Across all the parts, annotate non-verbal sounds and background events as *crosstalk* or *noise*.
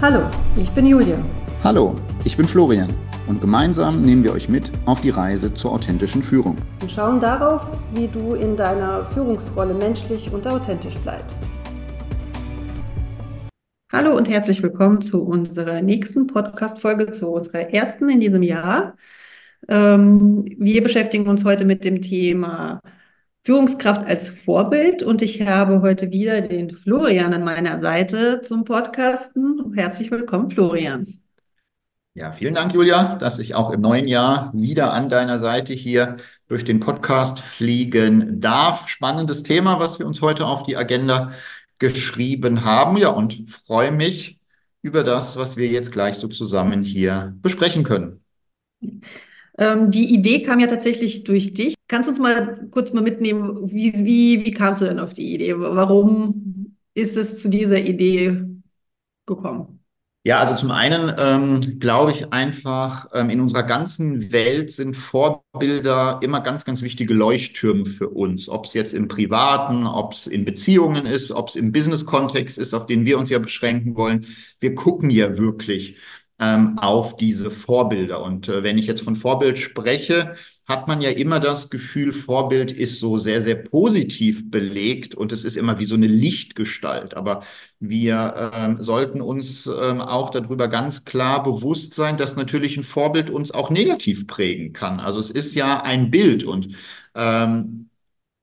Hallo, ich bin Julia. Hallo, ich bin Florian und gemeinsam nehmen wir euch mit auf die Reise zur authentischen Führung. Und schauen darauf, wie du in deiner Führungsrolle menschlich und authentisch bleibst. Hallo und herzlich willkommen zu unserer nächsten Podcast-Folge, zu unserer ersten in diesem Jahr. Ähm, wir beschäftigen uns heute mit dem Thema Führungskraft als Vorbild und ich habe heute wieder den Florian an meiner Seite zum Podcasten. Herzlich willkommen, Florian. Ja, vielen Dank, Julia, dass ich auch im neuen Jahr wieder an deiner Seite hier durch den Podcast fliegen darf. Spannendes Thema, was wir uns heute auf die Agenda geschrieben haben. Ja, und freue mich über das, was wir jetzt gleich so zusammen hier besprechen können. Ähm, die Idee kam ja tatsächlich durch dich. Kannst du uns mal kurz mal mitnehmen, wie, wie, wie kamst du denn auf die Idee? Warum ist es zu dieser Idee gekommen? Ja, also zum einen ähm, glaube ich einfach, ähm, in unserer ganzen Welt sind Vorbilder immer ganz, ganz wichtige Leuchttürme für uns. Ob es jetzt im Privaten, ob es in Beziehungen ist, ob es im Business-Kontext ist, auf den wir uns ja beschränken wollen. Wir gucken ja wirklich ähm, auf diese Vorbilder. Und äh, wenn ich jetzt von Vorbild spreche, hat man ja immer das Gefühl, Vorbild ist so sehr, sehr positiv belegt und es ist immer wie so eine Lichtgestalt. Aber wir ähm, sollten uns ähm, auch darüber ganz klar bewusst sein, dass natürlich ein Vorbild uns auch negativ prägen kann. Also es ist ja ein Bild und ähm,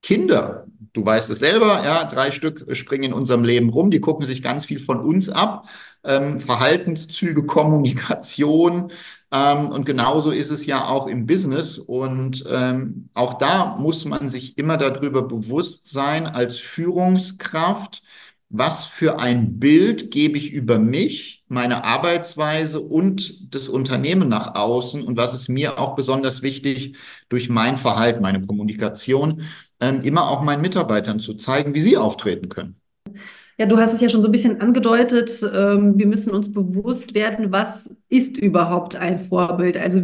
Kinder, du weißt es selber, ja, drei Stück springen in unserem Leben rum, die gucken sich ganz viel von uns ab ähm, Verhaltenszüge, Kommunikation. Ähm, und genauso ist es ja auch im Business. Und ähm, auch da muss man sich immer darüber bewusst sein, als Führungskraft, was für ein Bild gebe ich über mich, meine Arbeitsweise und das Unternehmen nach außen und was ist mir auch besonders wichtig durch mein Verhalten, meine Kommunikation, ähm, immer auch meinen Mitarbeitern zu zeigen, wie sie auftreten können. Ja, du hast es ja schon so ein bisschen angedeutet. Ähm, wir müssen uns bewusst werden, was ist überhaupt ein Vorbild? Also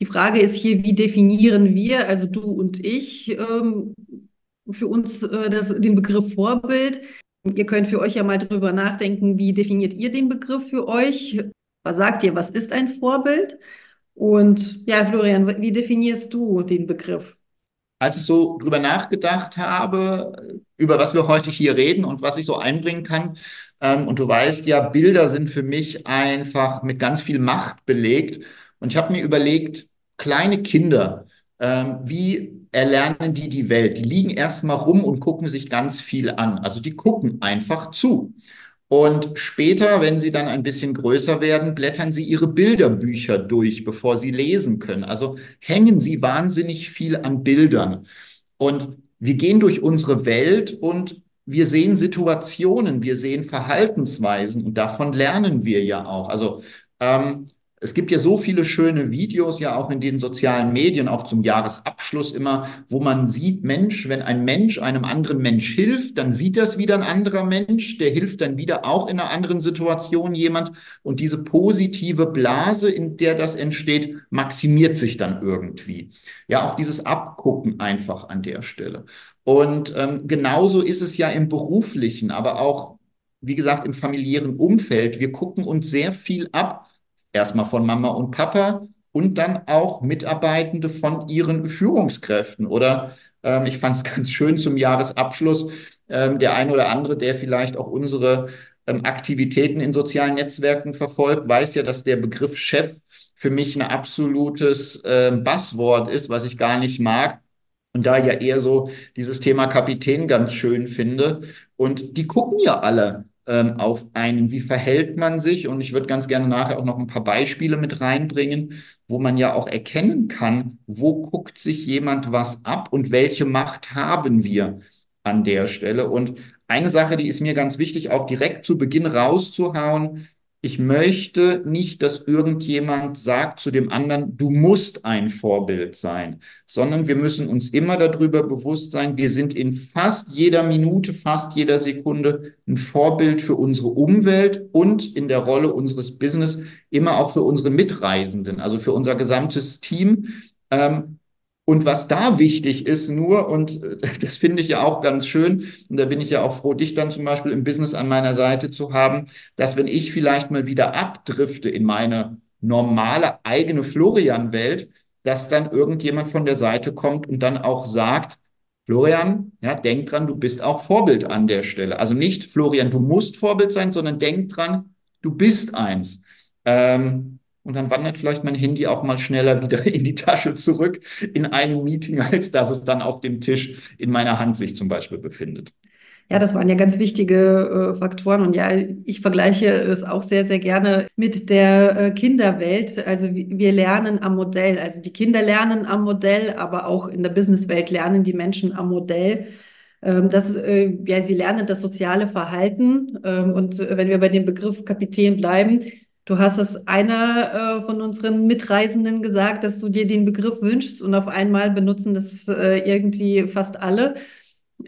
die Frage ist hier, wie definieren wir, also du und ich, ähm, für uns äh, das, den Begriff Vorbild? Ihr könnt für euch ja mal drüber nachdenken, wie definiert ihr den Begriff für euch? Was sagt ihr, was ist ein Vorbild? Und ja, Florian, wie definierst du den Begriff? Als ich so drüber nachgedacht habe, über was wir heute hier reden und was ich so einbringen kann, ähm, und du weißt ja, Bilder sind für mich einfach mit ganz viel Macht belegt. Und ich habe mir überlegt, kleine Kinder, ähm, wie erlernen die die Welt? Die liegen erstmal rum und gucken sich ganz viel an. Also die gucken einfach zu. Und später, wenn sie dann ein bisschen größer werden, blättern sie ihre Bilderbücher durch, bevor sie lesen können. Also hängen sie wahnsinnig viel an Bildern. Und wir gehen durch unsere Welt und wir sehen Situationen, wir sehen Verhaltensweisen und davon lernen wir ja auch. Also ähm, es gibt ja so viele schöne Videos, ja auch in den sozialen Medien, auch zum Jahresabschluss immer, wo man sieht, Mensch, wenn ein Mensch einem anderen Mensch hilft, dann sieht das wieder ein anderer Mensch, der hilft dann wieder auch in einer anderen Situation jemand. Und diese positive Blase, in der das entsteht, maximiert sich dann irgendwie. Ja, auch dieses Abgucken einfach an der Stelle. Und ähm, genauso ist es ja im beruflichen, aber auch, wie gesagt, im familiären Umfeld. Wir gucken uns sehr viel ab Erstmal von Mama und Papa und dann auch Mitarbeitende von ihren Führungskräften. Oder ähm, ich fand es *laughs* ganz schön zum Jahresabschluss, ähm, der ein oder andere, der vielleicht auch unsere ähm, Aktivitäten in sozialen Netzwerken verfolgt, weiß ja, dass der Begriff Chef für mich ein absolutes äh, Buzzword ist, was ich gar nicht mag. Und da ja eher so dieses Thema Kapitän ganz schön finde. Und die gucken ja alle ähm, auf einen, wie verhält man sich? Und ich würde ganz gerne nachher auch noch ein paar Beispiele mit reinbringen, wo man ja auch erkennen kann, wo guckt sich jemand was ab und welche Macht haben wir an der Stelle. Und eine Sache, die ist mir ganz wichtig, auch direkt zu Beginn rauszuhauen, ich möchte nicht, dass irgendjemand sagt zu dem anderen, du musst ein Vorbild sein, sondern wir müssen uns immer darüber bewusst sein, wir sind in fast jeder Minute, fast jeder Sekunde ein Vorbild für unsere Umwelt und in der Rolle unseres Business immer auch für unsere Mitreisenden, also für unser gesamtes Team. Ähm, Und was da wichtig ist nur, und *laughs* das finde ich ja auch ganz schön, und da bin ich ja auch froh, dich dann zum Beispiel im Business an meiner Seite zu haben, dass wenn ich vielleicht mal wieder abdrifte in meine normale eigene Florian-Welt, dass dann irgendjemand von der Seite kommt und dann auch sagt, Florian, ja, denk dran, du bist auch Vorbild an der Stelle. Also nicht, Florian, du musst Vorbild sein, sondern denk dran, du bist eins. Ähm, und dann wandert vielleicht mein Handy auch mal schneller wieder *laughs* in die Tasche zurück in einem Meeting, als dass es dann auf dem Tisch in meiner Hand sich zum Beispiel befindet. Ja, das waren ja ganz wichtige äh, Faktoren. Und ja, ich vergleiche es auch sehr, sehr gerne mit der äh, Kinderwelt. Also wir lernen am Modell. Also die Kinder lernen am Modell, aber auch in der Businesswelt lernen die Menschen am Modell. Ähm, das, äh, ja, sie lernen das soziale Verhalten. Ähm, und wenn wir bei dem Begriff Kapitän bleiben, Du hast es einer äh, von unseren Mitreisenden gesagt, dass du dir den Begriff wünschst und auf einmal benutzen das äh, irgendwie fast alle,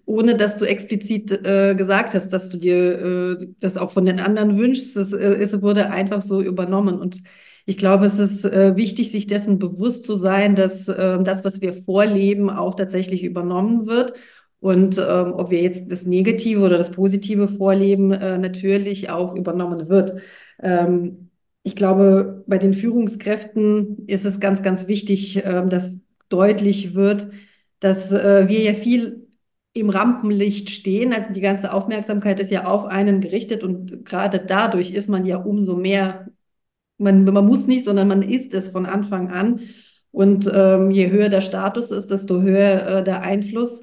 ohne dass du explizit äh, gesagt hast, dass du dir äh, das auch von den anderen wünschst. Es, äh, es wurde einfach so übernommen und ich glaube, es ist äh, wichtig, sich dessen bewusst zu sein, dass das, was wir vorleben, auch tatsächlich übernommen wird. Und ähm, ob wir jetzt das Negative oder das Positive vorleben, natürlich auch übernommen wird. Ähm, ich glaube, bei den Führungskräften ist es ganz, ganz wichtig, äh, dass deutlich wird, dass äh, wir ja viel im Rampenlicht stehen. Also die ganze Aufmerksamkeit ist ja auf einen gerichtet und gerade dadurch ist man ja umso mehr, man, man muss nicht, sondern man ist es von Anfang an. Und ähm, je höher der Status ist, desto höher äh, der Einfluss.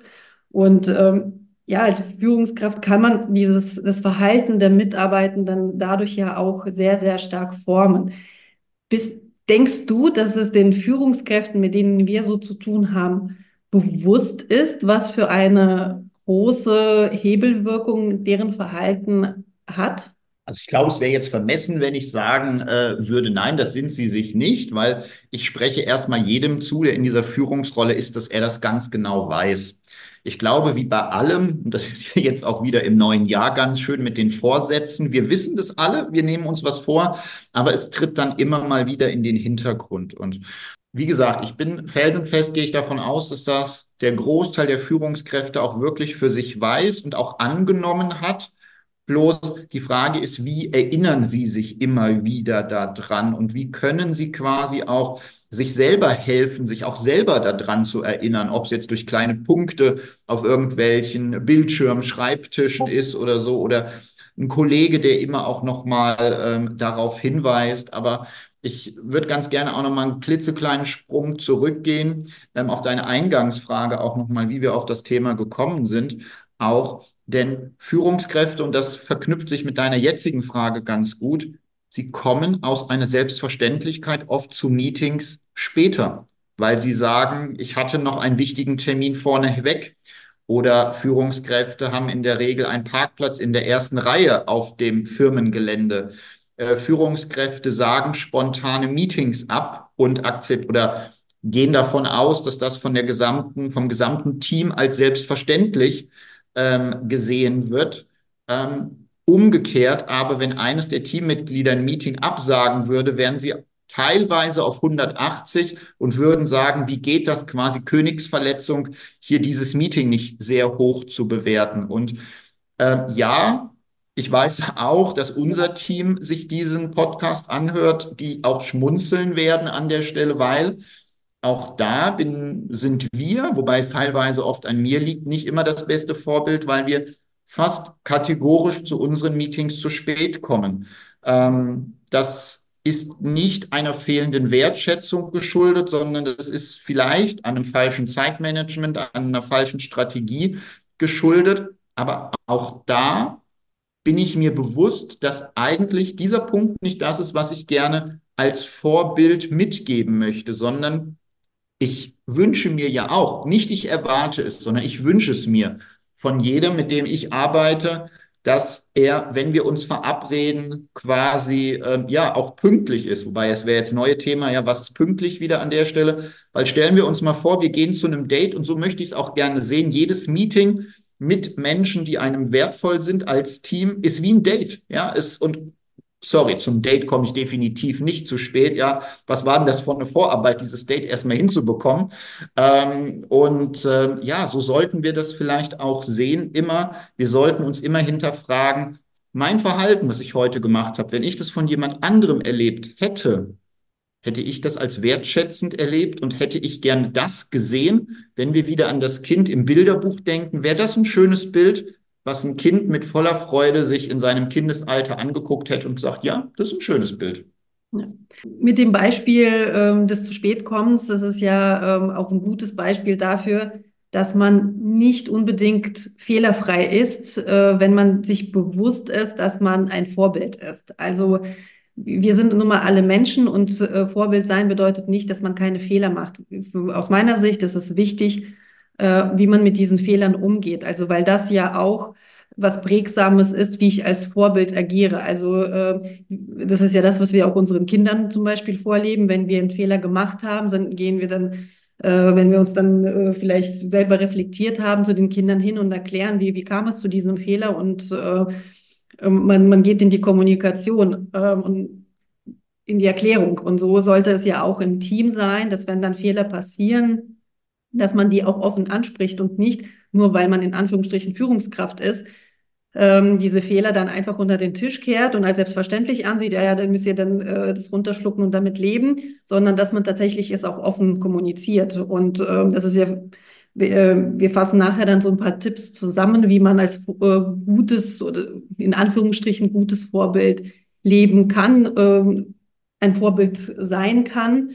Und ähm, ja, als Führungskraft kann man dieses, das Verhalten der Mitarbeitenden dadurch ja auch sehr, sehr stark formen. Bist, denkst du, dass es den Führungskräften, mit denen wir so zu tun haben, bewusst ist, was für eine große Hebelwirkung deren Verhalten hat? Also ich glaube, es wäre jetzt vermessen, wenn ich sagen äh, würde, nein, das sind sie sich nicht, weil ich spreche erstmal jedem zu, der in dieser Führungsrolle ist, dass er das ganz genau weiß. Ich glaube, wie bei allem, und das ist ja *laughs* jetzt auch wieder im neuen Jahr ganz schön mit den Vorsätzen, wir wissen das alle, wir nehmen uns was vor, aber es tritt dann immer mal wieder in den Hintergrund. Und wie gesagt, ich bin felsenfest, gehe ich davon aus, dass das der Großteil der Führungskräfte auch wirklich für sich weiß und auch angenommen hat. Bloß die Frage ist, wie erinnern Sie sich immer wieder daran und wie können Sie quasi auch sich selber helfen, sich auch selber daran zu erinnern, ob es jetzt durch kleine Punkte auf irgendwelchen Bildschirmen, Schreibtischen ist oder so oder ein Kollege, der immer auch nochmal ähm, darauf hinweist. Aber ich würde ganz gerne auch nochmal einen klitzekleinen Sprung zurückgehen ähm, auf deine Eingangsfrage auch nochmal, wie wir auf das Thema gekommen sind. Auch denn Führungskräfte, und das verknüpft sich mit deiner jetzigen Frage ganz gut, sie kommen aus einer Selbstverständlichkeit oft zu Meetings später, weil sie sagen, ich hatte noch einen wichtigen Termin vorneweg. Oder Führungskräfte haben in der Regel einen Parkplatz in der ersten Reihe auf dem Firmengelände. Äh, Führungskräfte sagen spontane Meetings ab und akzept oder gehen davon aus, dass das von der gesamten, vom gesamten Team als selbstverständlich ähm, gesehen wird. Ähm, umgekehrt aber, wenn eines der Teammitglieder ein Meeting absagen würde, wären sie teilweise auf 180 und würden sagen, wie geht das quasi Königsverletzung, hier dieses Meeting nicht sehr hoch zu bewerten. Und äh, ja, ich weiß auch, dass unser Team sich diesen Podcast anhört, die auch schmunzeln werden an der Stelle, weil auch da bin, sind wir, wobei es teilweise oft an mir liegt, nicht immer das beste Vorbild, weil wir fast kategorisch zu unseren Meetings zu spät kommen. Ähm, das ist nicht einer fehlenden Wertschätzung geschuldet, sondern das ist vielleicht einem falschen Zeitmanagement, an einer falschen Strategie geschuldet. Aber auch da bin ich mir bewusst, dass eigentlich dieser Punkt nicht das ist, was ich gerne als Vorbild mitgeben möchte, sondern ich wünsche mir ja auch, nicht ich erwarte es, sondern ich wünsche es mir von jedem, mit dem ich arbeite, dass er, wenn wir uns verabreden, quasi ähm, ja auch pünktlich ist. Wobei es wäre jetzt neue Thema, ja, was ist pünktlich wieder an der Stelle? Weil stellen wir uns mal vor, wir gehen zu einem Date und so möchte ich es auch gerne sehen. Jedes Meeting mit Menschen, die einem wertvoll sind als Team, ist wie ein Date. Ja, es, und sorry, zum Date komme ich definitiv nicht zu spät. Ja, was war denn das für eine Vorarbeit, dieses Date erstmal hinzubekommen? Ähm, und äh, ja, so sollten wir das vielleicht auch sehen, immer. Wir sollten uns immer hinterfragen, mein Verhalten, was ich heute gemacht habe, wenn ich das von jemand anderem erlebt hätte, hätte ich das als wertschätzend erlebt und hätte ich gern das gesehen, wenn wir wieder an das Kind im Bilderbuch denken, wäre das ein schönes Bild, was ein Kind mit voller Freude sich in seinem Kindesalter angeguckt hätte und sagt, ja, das ist ein schönes Bild. Ja. Mit dem Beispiel ähm, des zu spät kommens, das ist ja ähm, auch ein gutes Beispiel dafür, dass man nicht unbedingt fehlerfrei ist, äh, wenn man sich bewusst ist, dass man ein Vorbild ist. Also wir sind nun mal alle Menschen und äh, Vorbild sein bedeutet nicht, dass man keine Fehler macht. Aus meiner Sicht ist es wichtig, äh, wie man mit diesen Fehlern umgeht. Also weil das ja auch was Prägsames ist, wie ich als Vorbild agiere. Also äh, das ist ja das, was wir auch unseren Kindern zum Beispiel vorleben. Wenn wir einen Fehler gemacht haben, dann gehen wir dann, äh, wenn wir uns dann äh, vielleicht selber reflektiert haben, zu den Kindern hin und erklären, wie, wie kam es zu diesem Fehler und äh, ähm, man, man geht in die Kommunikation ähm, und in die Erklärung. Und so sollte es ja auch im Team sein, dass wenn dann Fehler passieren, dass man die auch offen anspricht und nicht nur, weil man in Anführungsstrichen Führungskraft ist, ähm, diese Fehler dann einfach unter den Tisch kehrt und als selbstverständlich ansieht, ja, ja, dann müsst ihr dann äh, das runterschlucken und damit leben, sondern dass man tatsächlich es auch offen kommuniziert. Und ähm, das ist ja, wir, äh, fassen nachher dann so ein paar Tipps zusammen, wie man als äh, gutes oder in Anführungsstrichen gutes Vorbild leben kann, ähm, ein Vorbild sein kann.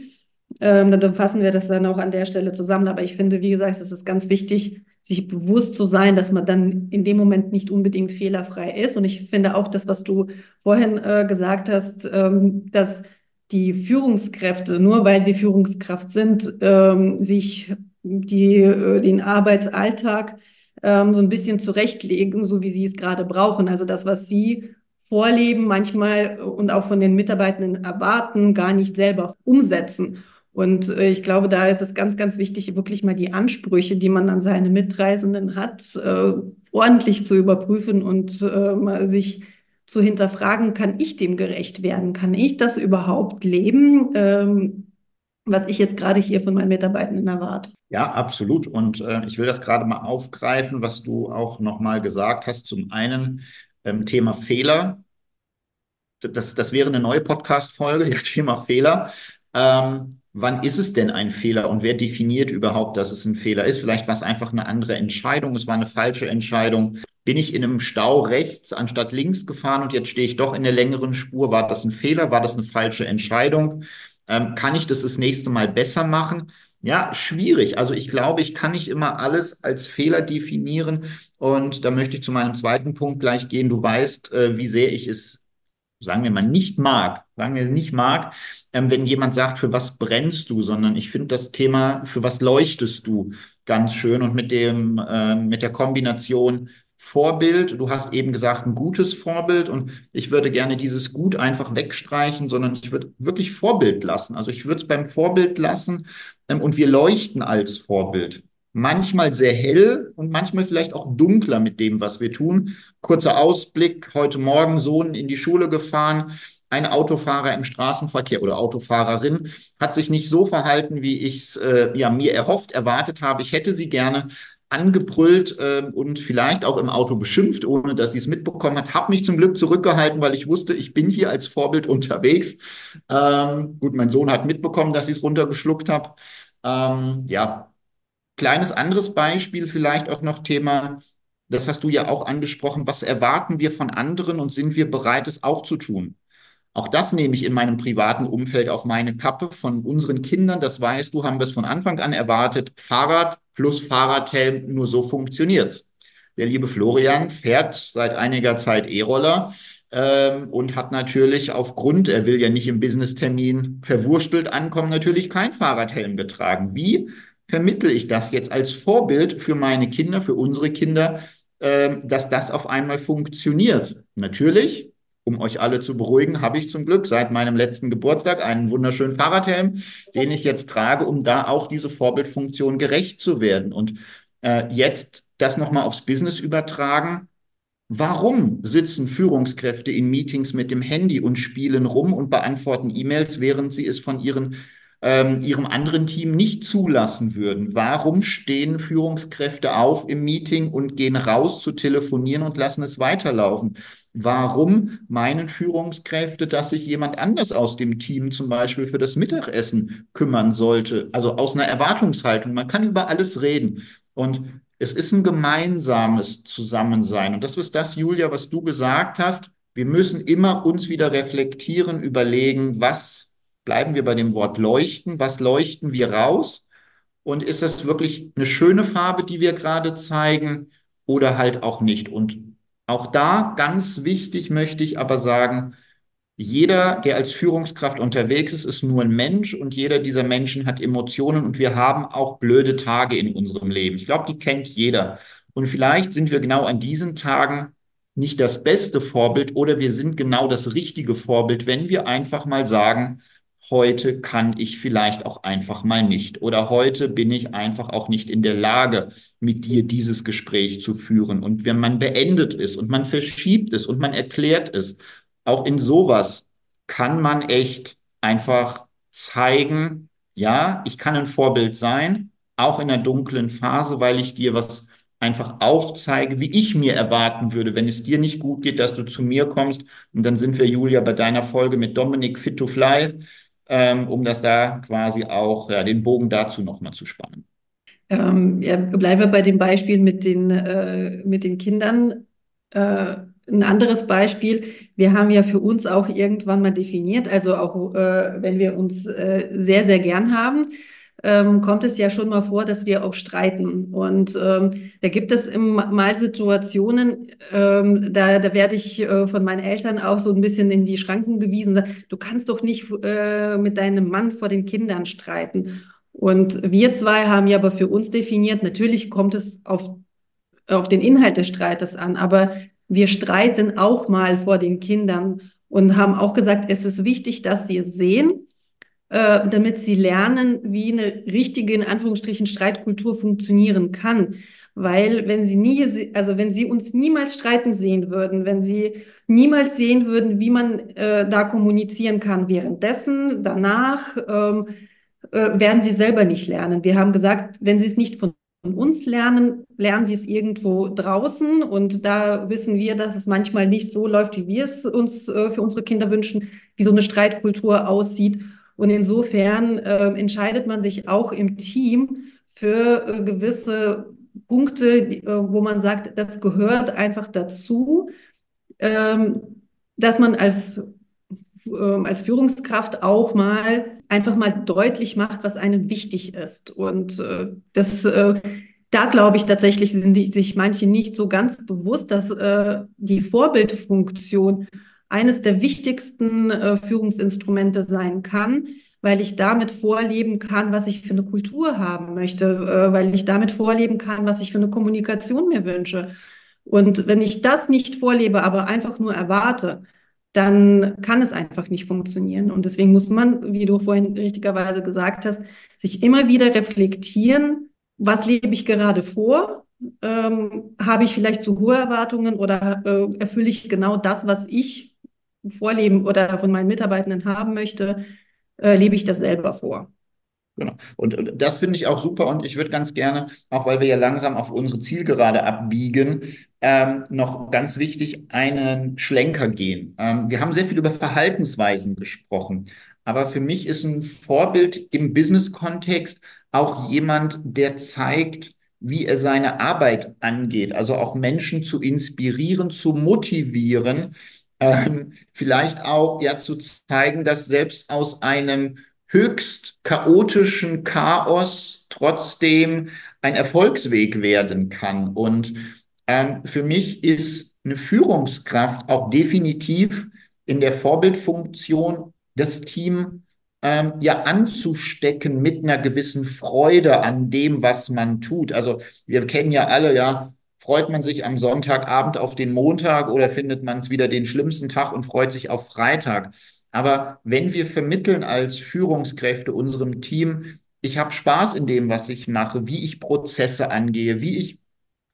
Ähm, dann fassen wir das dann auch an der Stelle zusammen. Aber ich finde, wie gesagt, es ist ganz wichtig, sich bewusst zu sein, dass man dann in dem Moment nicht unbedingt fehlerfrei ist. Und ich finde auch das, was du vorhin äh, gesagt hast, ähm, dass die Führungskräfte, nur weil sie Führungskraft sind, ähm, sich die, äh, den Arbeitsalltag ähm, so ein bisschen zurechtlegen, so wie sie es gerade brauchen. Also das, was sie vorleben, manchmal und auch von den Mitarbeitenden erwarten, gar nicht selber umsetzen. Und äh, ich glaube, da ist es ganz, ganz wichtig, wirklich mal die Ansprüche, die man an seine Mitreisenden hat, äh, ordentlich zu überprüfen und äh, sich zu hinterfragen, kann ich dem gerecht werden? Kann ich das überhaupt leben, ähm, was ich jetzt gerade hier von meinen Mitarbeitenden erwarte? Ja, absolut. Und ich will das gerade mal aufgreifen, was du auch nochmal gesagt hast. Zum einen ähm, Thema Fehler. Das, das wäre eine neue Podcast-Folge, *laughs* ja, Thema Fehler. Ähm, wann ist es denn ein Fehler und wer definiert überhaupt, dass es ein Fehler ist? Vielleicht war es einfach eine andere Entscheidung, es war eine falsche Entscheidung. Bin ich in einem Stau rechts anstatt links gefahren und jetzt stehe ich doch in der längeren Spur? War das ein Fehler? War das eine falsche Entscheidung? Ähm, kann ich das das nächste Mal besser machen? Ja, schwierig. Also ich glaube, ich kann nicht immer alles als Fehler definieren. Und da möchte ich zu meinem zweiten Punkt gleich gehen. Du weißt, äh, wie sehr ich es sagen wir mal, nicht mag, sagen wir nicht mag, ähm, wenn jemand sagt, für was brennst du, sondern ich finde das Thema, für was leuchtest du, ganz schön und mit dem, äh, mit der Kombination Vorbild, du hast eben gesagt, ein gutes Vorbild und ich würde gerne dieses Gut einfach wegstreichen, sondern ich würde wirklich Vorbild lassen. Also ich würde es beim Vorbild lassen ähm, und wir leuchten als Vorbild manchmal sehr hell und manchmal vielleicht auch dunkler mit dem, was wir tun. Kurzer Ausblick, heute Morgen Sohn in die Schule gefahren. Ein Autofahrer im Straßenverkehr oder Autofahrerin hat sich nicht so verhalten, wie ich es äh, ja, mir erhofft, erwartet habe. Ich hätte sie gerne angebrüllt äh, und vielleicht auch im Auto beschimpft, ohne dass sie es mitbekommen hat. Habe mich zum Glück zurückgehalten, weil ich wusste, ich bin hier als Vorbild unterwegs. Ähm, gut, mein Sohn hat mitbekommen, dass ich es runtergeschluckt habe. Ähm, ja, Kleines anderes Beispiel vielleicht auch noch Thema, das hast du ja auch angesprochen, was erwarten wir von anderen und sind wir bereit, es auch zu tun? Auch das nehme ich in meinem privaten Umfeld auf meine Kappe von unseren Kindern. Das weißt du, haben wir es von Anfang an erwartet. Fahrrad plus Fahrradhelm, nur so funktioniert's. Der liebe Florian fährt seit einiger Zeit E-Roller ähm, und hat natürlich aufgrund, er will ja nicht im Business-Termin verwurstelt ankommen, natürlich kein Fahrradhelm getragen. Wie? Vermittle ich das jetzt als Vorbild für meine Kinder, für unsere Kinder, äh, dass das auf einmal funktioniert. Natürlich, um euch alle zu beruhigen, habe ich zum Glück seit meinem letzten Geburtstag einen wunderschönen Fahrradhelm, den ich jetzt trage, um da auch diese Vorbildfunktion gerecht zu werden. Und äh, jetzt das nochmal aufs Business übertragen. Warum sitzen Führungskräfte in Meetings mit dem Handy und spielen rum und beantworten E-Mails, während sie es von ihren, ähm, ihrem anderen Team nicht zulassen würden? Warum stehen Führungskräfte auf im Meeting und gehen raus zu telefonieren und lassen es weiterlaufen? Warum meinen Führungskräfte, dass sich jemand anders aus dem Team zum Beispiel für das Mittagessen kümmern sollte? Also aus einer Erwartungshaltung. Man kann über alles reden. Und es ist ein gemeinsames Zusammensein. Und das ist das, Julia, was du gesagt hast. Wir müssen immer uns wieder reflektieren, überlegen, was bleiben wir bei dem Wort leuchten, was leuchten wir raus? Und ist das wirklich eine schöne Farbe, die wir gerade zeigen oder halt auch nicht? Und auch da ganz wichtig möchte ich aber sagen, jeder, der als Führungskraft unterwegs ist, ist nur ein Mensch und jeder dieser Menschen hat Emotionen und wir haben auch blöde Tage in unserem Leben. Ich glaube, die kennt jeder. Und vielleicht sind wir genau an diesen Tagen nicht das beste Vorbild oder wir sind genau das richtige Vorbild, wenn wir einfach mal sagen, heute kann ich vielleicht auch einfach mal nicht oder heute bin ich einfach auch nicht in der Lage, mit dir dieses Gespräch zu führen. Und wenn man beendet ist und man verschiebt es und man erklärt es auch in sowas kann man echt einfach zeigen, ja, ich kann ein Vorbild sein, auch in der dunklen Phase, weil ich dir was einfach aufzeige, wie ich mir erwarten würde, wenn es dir nicht gut geht, dass du zu mir kommst. Und dann sind wir, Julia, bei deiner Folge mit Dominik Fit to Fly, ähm, um das da quasi auch, ja, den Bogen dazu nochmal zu spannen. Ähm, ja, bleiben wir bei dem Beispiel mit den, äh, mit den Kindern. Äh, ein anderes Beispiel, wir haben ja für uns auch irgendwann mal definiert, also auch äh, wenn wir uns äh, sehr, sehr gern haben, ähm, kommt es ja schon mal vor, dass wir auch streiten. Und ähm, da gibt es mal Situationen, ähm, da, da werde ich äh, von meinen Eltern auch so ein bisschen in die Schranken gewiesen. Du kannst doch nicht äh, mit deinem Mann vor den Kindern streiten. Und wir zwei haben ja aber für uns definiert, natürlich kommt es auf, auf den Inhalt des Streites an, aber wir streiten auch mal vor den Kindern und haben auch gesagt, es ist wichtig, dass sie es sehen, äh, damit sie lernen, wie eine richtige, in Anführungsstrichen, Streitkultur funktionieren kann. Weil wenn sie nie, also wenn sie uns niemals streiten sehen würden, wenn sie niemals sehen würden, wie man äh, da kommunizieren kann währenddessen, danach, ähm, äh, werden sie selber nicht lernen. Wir haben gesagt, wenn sie es nicht von uns lernen, lernen sie es irgendwo draußen. Und da wissen wir, dass es manchmal nicht so läuft, wie wir es uns äh, für unsere Kinder wünschen, wie so eine Streitkultur aussieht. Und insofern äh, entscheidet man sich auch im Team für äh, gewisse Punkte, äh, wo man sagt, das gehört einfach dazu, ähm, dass man als, ähm, als Führungskraft auch mal einfach mal deutlich macht, was einem wichtig ist. Und äh, das, äh, da glaube ich tatsächlich, sind die, sich manche nicht so ganz bewusst, dass äh, die Vorbildfunktion eines der wichtigsten äh, Führungsinstrumente sein kann, weil ich damit vorleben kann, was ich für eine Kultur haben möchte, äh, weil ich damit vorleben kann, was ich für eine Kommunikation mir wünsche. Und wenn ich das nicht vorlebe, aber einfach nur erwarte, dann kann es einfach nicht funktionieren. Und deswegen muss man, wie du vorhin richtigerweise gesagt hast, sich immer wieder reflektieren, was lebe ich gerade vor? Ähm, habe ich vielleicht zu hohe Erwartungen oder äh, erfülle ich genau das, was ich vorleben oder von meinen Mitarbeitenden haben möchte? Äh, lebe ich das selber vor? Genau. Und, das finde ich auch super und ich würde ganz gerne, auch weil wir ja langsam auf unsere Zielgerade abbiegen, ähm, noch ganz wichtig einen Schlenker gehen. Ähm, wir haben sehr viel über Verhaltensweisen gesprochen, aber für mich ist ein Vorbild im Business-Kontext auch jemand, der zeigt, wie er seine Arbeit angeht, also auch Menschen zu inspirieren, zu motivieren, ähm, vielleicht auch ja zu zeigen, dass selbst aus einem höchst chaotischen Chaos trotzdem ein Erfolgsweg werden kann. Und ähm, für mich ist eine Führungskraft auch definitiv in der Vorbildfunktion, das Team ähm, ja anzustecken mit einer gewissen Freude an dem, was man tut. Also wir kennen ja alle, ja, freut man sich am Sonntagabend auf den Montag oder findet man es wieder den schlimmsten Tag und freut sich auf Freitag. Aber wenn wir vermitteln als Führungskräfte unserem Team, ich habe Spaß in dem, was ich mache, wie ich Prozesse angehe, wie ich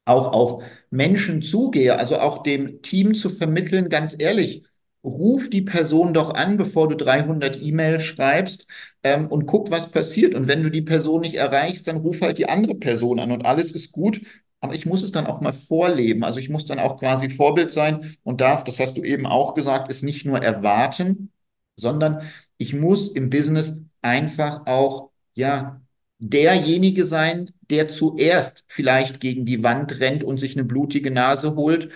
auch auf Menschen zugehe, also auch dem Team zu vermitteln, ganz ehrlich, ruf die Person doch an, bevor du 300 E-Mails schreibst ähm, und guck, was passiert. Und wenn du die Person nicht erreichst, dann ruf halt die andere Person an und alles ist gut. Aber ich muss es dann auch mal vorleben. Also ich muss dann auch quasi Vorbild sein und darf, das hast du eben auch gesagt, es nicht nur erwarten, sondern ich muss im Business einfach auch, ja, derjenige sein, der zuerst vielleicht gegen die Wand rennt und sich eine blutige Nase holt.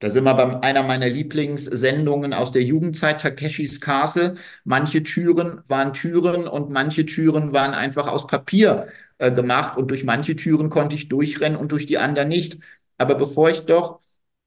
Da sind wir bei einer meiner Lieblingssendungen aus der Jugendzeit, Takeshis Castle. Manche Türen waren Türen und manche Türen waren einfach aus Papier äh, gemacht und durch manche Türen konnte ich durchrennen und durch die anderen nicht. Aber bevor ich doch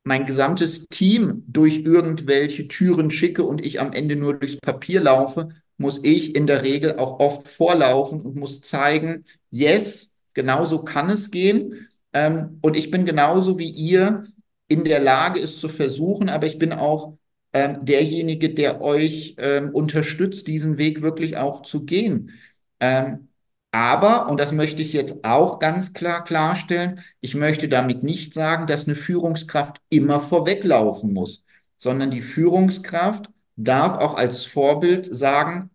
mein gesamtes Team durch irgendwelche Türen schicke und ich am Ende nur durchs Papier laufe, muss ich in der Regel auch oft vorlaufen und muss zeigen, yes, genauso kann es gehen. Ähm, und ich bin genauso wie ihr in der Lage, es zu versuchen, aber ich bin auch ähm, derjenige, der euch ähm, unterstützt, diesen Weg wirklich auch zu gehen. Ähm, aber, und das möchte ich jetzt auch ganz klar klarstellen, ich möchte damit nicht sagen, dass eine Führungskraft immer vorweglaufen muss, sondern die Führungskraft darf auch als Vorbild sagen,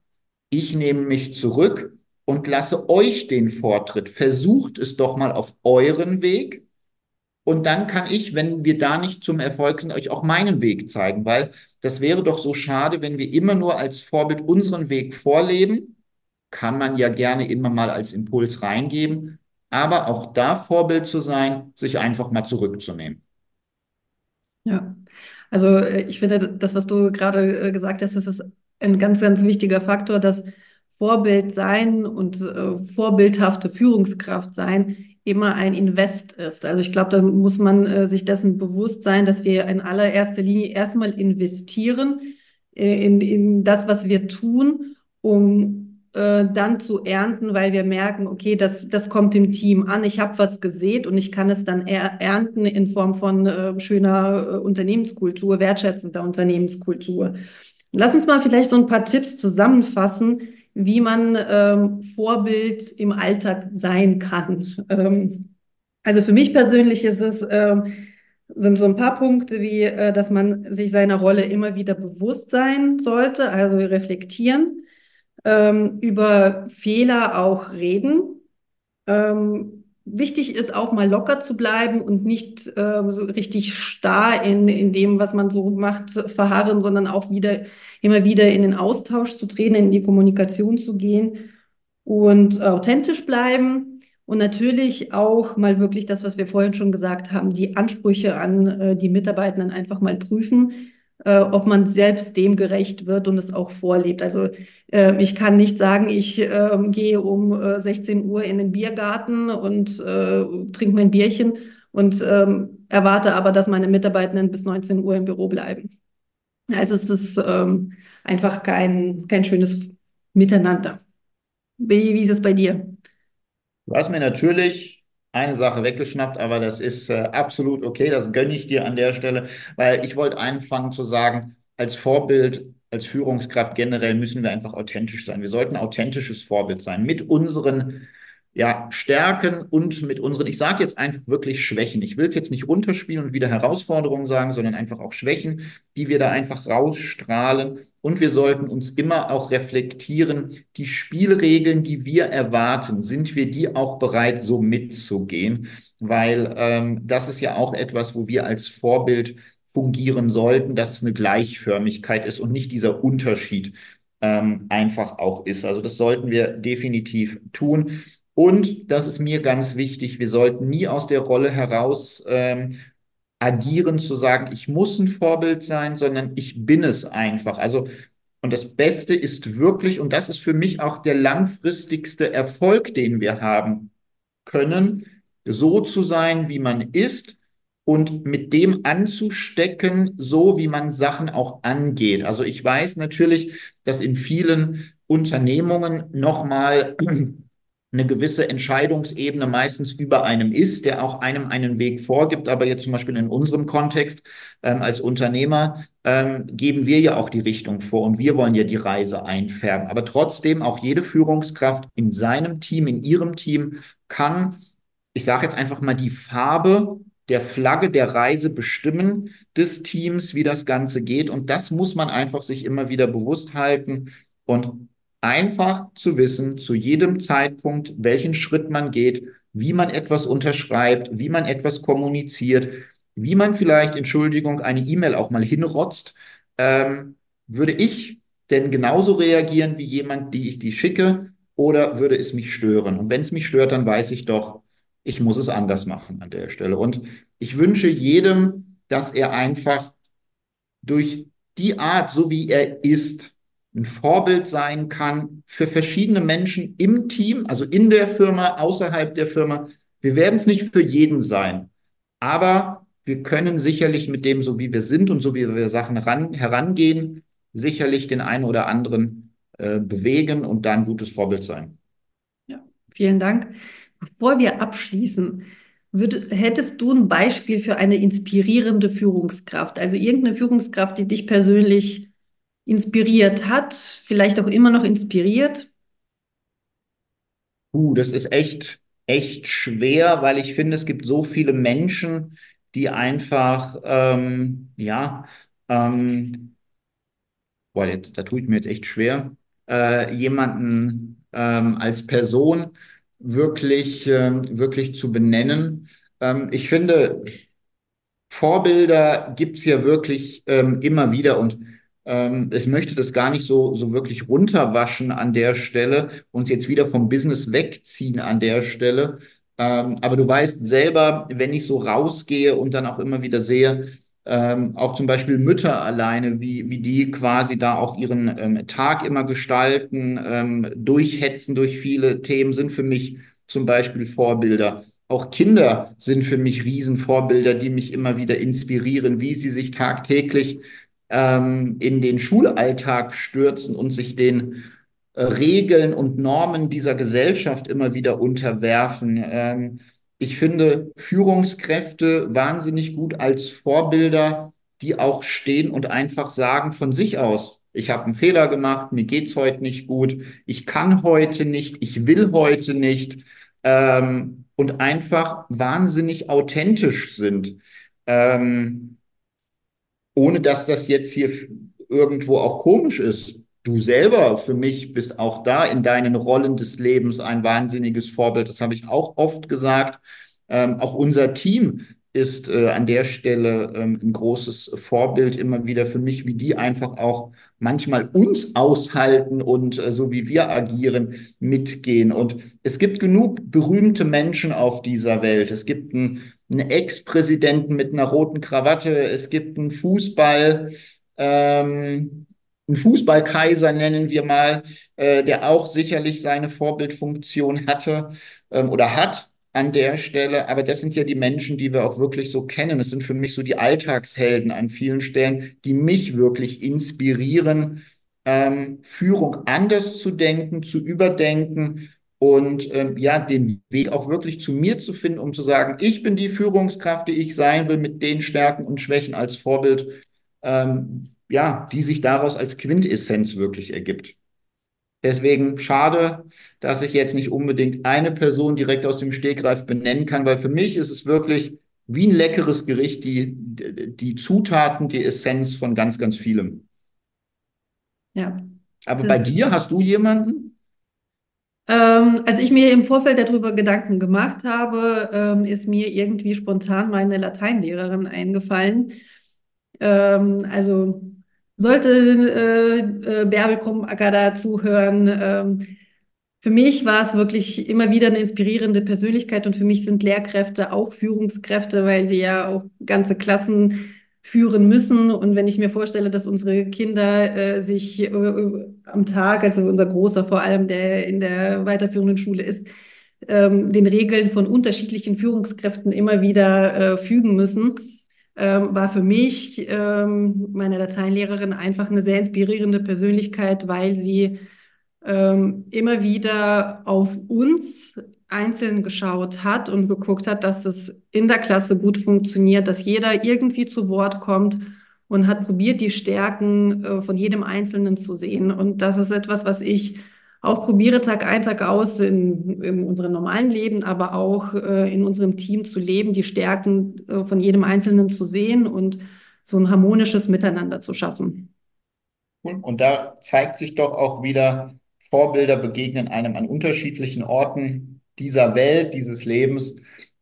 ich nehme mich zurück und lasse euch den Vortritt. Versucht es doch mal auf euren Weg. Und dann kann ich, wenn wir da nicht zum Erfolg sind, euch auch meinen Weg zeigen, weil das wäre doch so schade, wenn wir immer nur als Vorbild unseren Weg vorleben. Kann man ja gerne immer mal als Impuls reingeben. Aber auch da Vorbild zu sein, sich einfach mal zurückzunehmen. Ja, also äh, ich finde, das, was du gerade äh, gesagt hast, das ist ein ganz, ganz wichtiger Faktor, dass Vorbild sein und äh, vorbildhafte Führungskraft sein immer ein Invest ist. Also ich glaube, da muss man äh, sich dessen bewusst sein, dass wir in allererster Linie erstmal investieren äh, in, in das, was wir tun, um äh, dann zu ernten, weil wir merken, okay, das, das kommt dem Team an, ich habe was gesät und ich kann es dann er ernten in Form von äh, schöner äh, Unternehmenskultur, wertschätzender Unternehmenskultur. Lass uns mal vielleicht so ein paar Tipps zusammenfassen, wie man ähm, Vorbild im Alltag sein kann. *laughs* Ähm, also für mich persönlich ist es, ähm, sind so ein paar Punkte wie, äh, dass man sich seiner Rolle immer wieder bewusst sein sollte, also reflektieren, ähm, über Fehler auch reden. Ähm, wichtig ist auch mal locker zu bleiben und nicht äh, so richtig starr in, in dem, was man so macht, verharren, sondern auch wieder immer wieder in den Austausch zu treten, in die Kommunikation zu gehen und authentisch bleiben. Und natürlich auch mal wirklich das, was wir vorhin schon gesagt haben, die Ansprüche an äh, die Mitarbeitenden einfach mal prüfen äh, ob man selbst dem gerecht wird und es auch vorlebt. Also äh, ich kann nicht sagen, ich äh, gehe um äh, 16 Uhr in den Biergarten und äh, trinke mein Bierchen und ähm, erwarte aber, dass meine Mitarbeitenden bis 19 Uhr im Büro bleiben. Also es ist ähm, einfach kein, kein schönes Miteinander. Wie, wie ist es bei dir? Hast mir natürlich eine Sache weggeschnappt, aber das ist äh, absolut okay, das gönne ich dir an der Stelle, weil ich wollte anfangen zu sagen, als Vorbild, als Führungskraft generell müssen wir einfach authentisch sein. Wir sollten authentisches Vorbild sein mit unseren ja, Stärken und mit unseren, ich sage jetzt einfach wirklich Schwächen. Ich will es jetzt nicht runterspielen und wieder Herausforderungen sagen, sondern einfach auch Schwächen, die wir da einfach rausstrahlen und wir sollten uns immer auch reflektieren, die Spielregeln, die wir erwarten, sind wir die auch bereit, so mitzugehen? Weil ähm, das ist ja auch etwas, wo wir als Vorbild fungieren sollten, dass es eine Gleichförmigkeit ist und nicht dieser Unterschied ähm, einfach auch ist. Also das sollten wir definitiv tun. Und das ist mir ganz wichtig, wir sollten nie aus der Rolle heraus ähm, agieren, zu sagen, ich muss ein Vorbild sein, sondern ich bin es einfach. Also, und das Beste ist wirklich, und das ist für mich auch der langfristigste Erfolg, den wir haben können, so zu sein, wie man ist und mit dem anzustecken, so wie man Sachen auch angeht. Also ich weiß natürlich, dass in vielen Unternehmungen nochmal eine gewisse Entscheidungsebene meistens über einem ist, der auch einem einen Weg vorgibt. Aber jetzt zum Beispiel in unserem Kontext ähm, als Unternehmer ähm, geben wir ja auch die Richtung vor und wir wollen ja die Reise einfärben. Aber trotzdem auch jede Führungskraft in seinem Team, in ihrem Team kann, ich sage jetzt einfach mal die Farbe der Flagge der Reise bestimmen des Teams, wie das Ganze geht. Und das muss man einfach sich immer wieder bewusst halten und einfach zu wissen, zu jedem Zeitpunkt, welchen Schritt man geht, wie man etwas unterschreibt, wie man etwas kommuniziert, wie man vielleicht, Entschuldigung, eine E-Mail auch mal hinrotzt. Ähm, würde ich denn genauso reagieren wie jemand, die ich die schicke, oder würde es mich stören? Und wenn es mich stört, dann weiß ich doch, ich muss es anders machen an der Stelle. Und ich wünsche jedem, dass er einfach durch die Art, so wie er ist, ein Vorbild sein kann für verschiedene Menschen im Team, also in der Firma, außerhalb der Firma. Wir werden es nicht für jeden sein, aber wir können sicherlich mit dem, so wie wir sind und so wie wir Sachen ran, herangehen, sicherlich den einen oder anderen äh, bewegen und da ein gutes Vorbild sein. Ja, vielen Dank. Bevor wir abschließen, würd, hättest du ein Beispiel für eine inspirierende Führungskraft? Also irgendeine Führungskraft, die dich persönlich inspiriert hat, vielleicht auch immer noch inspiriert? Uh, das ist echt, echt schwer, weil ich finde, es gibt so viele Menschen, die einfach, ähm, ja, ähm, boah, jetzt, da tue ich mir jetzt echt schwer, äh, jemanden ähm, als Person wirklich, ähm, wirklich zu benennen. Ähm, ich finde, Vorbilder gibt es ja wirklich ähm, immer wieder und ich möchte das gar nicht so, so wirklich runterwaschen an der Stelle und jetzt wieder vom Business wegziehen an der Stelle. Ähm, aber du weißt selber, wenn ich so rausgehe und dann auch immer wieder sehe, ähm, auch zum Beispiel Mütter alleine, wie, wie die quasi da auch ihren ähm, Tag immer gestalten, ähm, durchhetzen durch viele Themen, sind für mich zum Beispiel Vorbilder. Auch Kinder sind für mich Riesenvorbilder, die mich immer wieder inspirieren, wie sie sich tagtäglich ähm, in den Schulalltag stürzen und sich den äh, Regeln und Normen dieser Gesellschaft immer wieder unterwerfen. Ähm, ich finde Führungskräfte wahnsinnig gut als Vorbilder, die auch stehen und einfach sagen von sich aus, ich habe einen Fehler gemacht, mir geht's heute nicht gut, ich kann heute nicht, ich will heute nicht ähm, und einfach wahnsinnig authentisch sind. Ähm, ohne dass das jetzt hier irgendwo auch komisch ist. Du selber für mich bist auch da in deinen Rollen des Lebens ein wahnsinniges Vorbild. Das habe ich auch oft gesagt. Ähm, auch unser Team ist äh, an der Stelle ähm, ein großes Vorbild immer wieder für mich, wie die einfach auch manchmal uns aushalten und äh, so wie wir agieren, mitgehen. Und es gibt genug berühmte Menschen auf dieser Welt. Es gibt einen, einen Ex-Präsidenten mit einer roten Krawatte. Es gibt einen Fußball. Ähm, einen Fußballkaiser nennen wir mal, äh, der auch sicherlich seine Vorbildfunktion hatte ähm, oder hat an der Stelle. Aber das sind ja die Menschen, die wir auch wirklich so kennen. Es sind für mich so die Alltagshelden an vielen Stellen, die mich wirklich inspirieren, ähm, Führung anders zu denken, zu überdenken und ähm, ja, den Weg auch wirklich zu mir zu finden, um zu sagen, ich bin die Führungskraft, die ich sein will, mit den Stärken und Schwächen als Vorbild, ähm, ja, die sich daraus als Quintessenz wirklich ergibt. Deswegen schade, dass ich jetzt nicht unbedingt eine Person direkt aus dem Stegreif benennen kann, weil für mich ist es wirklich wie ein leckeres Gericht, die, die Zutaten, die Essenz von ganz, ganz vielem. Ja. Aber bei dir hast du jemanden? Ähm, als ich mir im Vorfeld darüber Gedanken gemacht habe, ähm, ist mir irgendwie spontan meine Lateinlehrerin eingefallen. Ähm, also sollte äh, äh, Bärbel Krummacker da zuhören. Ähm, für mich war es wirklich immer wieder eine inspirierende Persönlichkeit und für mich sind Lehrkräfte auch Führungskräfte, weil sie ja auch ganze Klassen führen müssen. Und wenn ich mir vorstelle, dass unsere Kinder äh, sich äh, am Tag, also unser Großer vor allem, der in der weiterführenden Schule ist, ähm, den Regeln von unterschiedlichen Führungskräften immer wieder äh, fügen müssen, ähm, war für mich ähm, meine Lateinlehrerin einfach eine sehr inspirierende Persönlichkeit, weil sie ähm, immer wieder auf uns einzeln geschaut hat und geguckt hat, dass es in der Klasse gut funktioniert, dass jeder irgendwie zu Wort kommt und hat probiert, die Stärken äh, von jedem Einzelnen zu sehen. Und das ist etwas, was ich auch probiere Tag ein, Tag aus in, in unserem normalen Leben, aber auch äh, in unserem Team zu leben, die Stärken äh, von jedem Einzelnen zu sehen und so ein harmonisches Miteinander zu schaffen. Und da zeigt sich doch auch wieder, Vorbilder begegnen einem an unterschiedlichen Orten dieser Welt, dieses Lebens.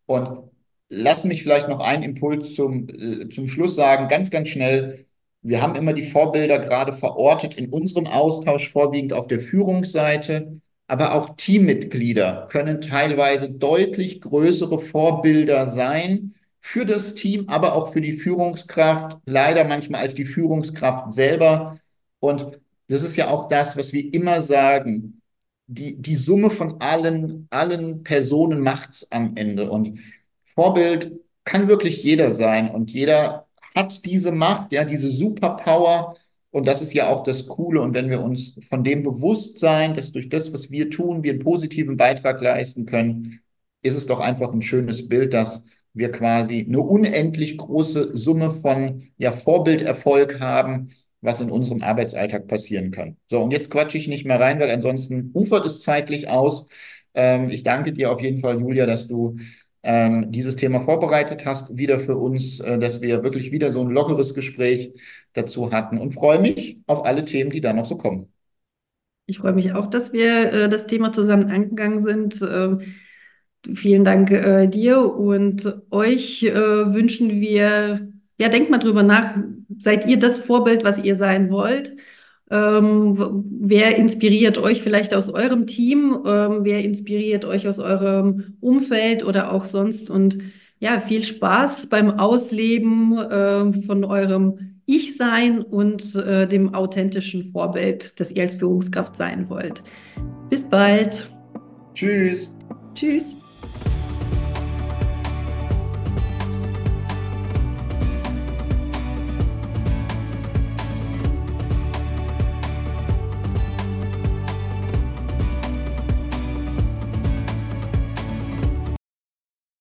Und lass mich vielleicht noch einen Impuls zum, äh, zum Schluss sagen, ganz, ganz schnell. Wir haben immer die Vorbilder gerade verortet in unserem Austausch, vorwiegend auf der Führungsseite. Aber auch Teammitglieder können teilweise deutlich größere Vorbilder sein für das Team, aber auch für die Führungskraft, leider manchmal als die Führungskraft selber. Und das ist ja auch das, was wir immer sagen. Die, die Summe von allen, allen Personen macht's am Ende. Und Vorbild kann wirklich jeder sein und jeder hat diese Macht, ja, diese Superpower. Und das ist ja auch das Coole. Und wenn wir uns von dem bewusst sein, dass durch das, was wir tun, wir einen positiven Beitrag leisten können, ist es doch einfach ein schönes Bild, dass wir quasi eine unendlich große Summe von ja, Vorbilderfolg haben, was in unserem Arbeitsalltag passieren kann. So, und jetzt quatsche ich nicht mehr rein, weil ansonsten ufert es zeitlich aus. Ähm, ich danke dir auf jeden Fall, Julia, dass du ähm, dieses Thema vorbereitet hast, wieder für uns, äh, dass wir wirklich wieder so ein lockeres Gespräch dazu hatten und freue mich auf alle Themen, die da noch so kommen. Ich freue mich auch, dass wir äh, das Thema zusammen angegangen sind. Ähm, Vielen Dank äh, dir und euch äh, wünschen wir, ja, denkt mal drüber nach, seid ihr das Vorbild, was ihr sein wollt? Ähm, wer inspiriert euch vielleicht aus eurem Team? Ähm, wer inspiriert euch aus eurem Umfeld oder auch sonst? Und ja, viel Spaß beim Ausleben äh, von eurem Ich-Sein und äh, dem authentischen Vorbild, das ihr als Führungskraft sein wollt. Bis bald. Tschüss. Tschüss.